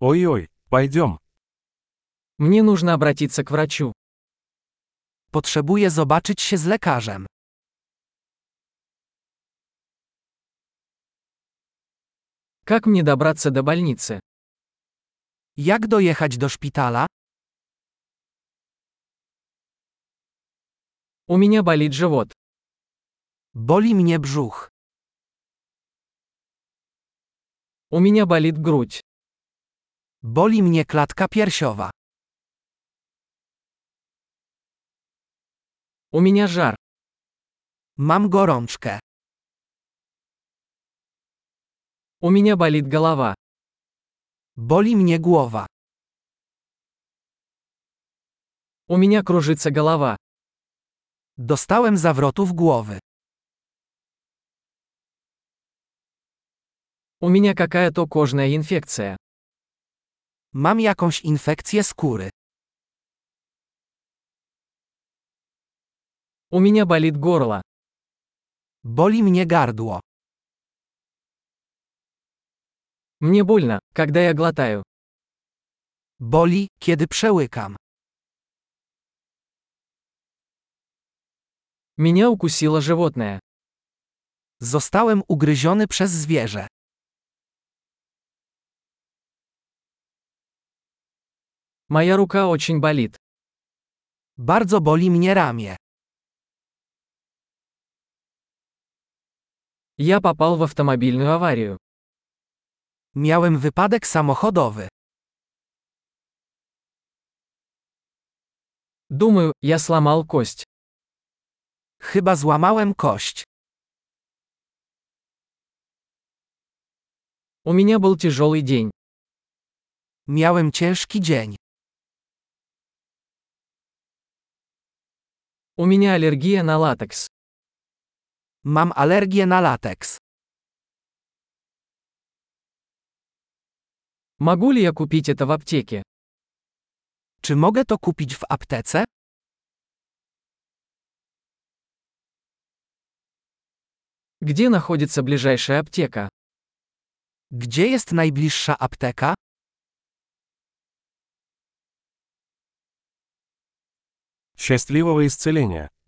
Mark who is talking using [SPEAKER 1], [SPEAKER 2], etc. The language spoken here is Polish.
[SPEAKER 1] Ой-ой, пойдем.
[SPEAKER 2] Мне нужно обратиться к врачу.
[SPEAKER 3] Potrzebuję zobaczyć się z lekarzem.
[SPEAKER 2] Как мне добраться до больницы?
[SPEAKER 3] Jak dojechać do szpitala?
[SPEAKER 2] У меня болит живот.
[SPEAKER 3] Boli mnie brzuch.
[SPEAKER 2] У меня болит грудь.
[SPEAKER 3] Boli mnie klatka piersiowa.
[SPEAKER 2] У меня жар.
[SPEAKER 3] Mam gorączkę.
[SPEAKER 2] У меня болит голова.
[SPEAKER 3] Boli mnie głowa.
[SPEAKER 2] У меня кружится голова.
[SPEAKER 3] Dostałem zawrotów głowy.
[SPEAKER 2] У меня какая-то кожная инфекция.
[SPEAKER 3] Mam jakąś infekcję skóry.
[SPEAKER 2] У меня болит горло.
[SPEAKER 3] Boli mnie gardło.
[SPEAKER 2] Мне больно, когда я глотаю.
[SPEAKER 3] Boli, kiedy przełykam.
[SPEAKER 2] Меня укусило животное.
[SPEAKER 3] Zostałem ugryziony przez zwierzę.
[SPEAKER 2] Моя рука очень болит.
[SPEAKER 3] Bardzo boli mnie ramię.
[SPEAKER 2] Я попал в автомобильную аварию.
[SPEAKER 3] Miałem wypadek samochodowy.
[SPEAKER 2] Думаю, я сломал кость.
[SPEAKER 3] Chyba złamałem kość.
[SPEAKER 2] У меня был тяжелый день.
[SPEAKER 3] Miałem ciężki dzień.
[SPEAKER 2] У меня аллергия на латекс.
[SPEAKER 3] Mam alergię na lateks.
[SPEAKER 2] Могу ли я купить это в аптеке?
[SPEAKER 3] Czy mogę to kupić w aptece?
[SPEAKER 2] Где находится ближайшая аптека?
[SPEAKER 3] Gdzie jest najbliższa apteka?
[SPEAKER 1] Счастливого исцеления!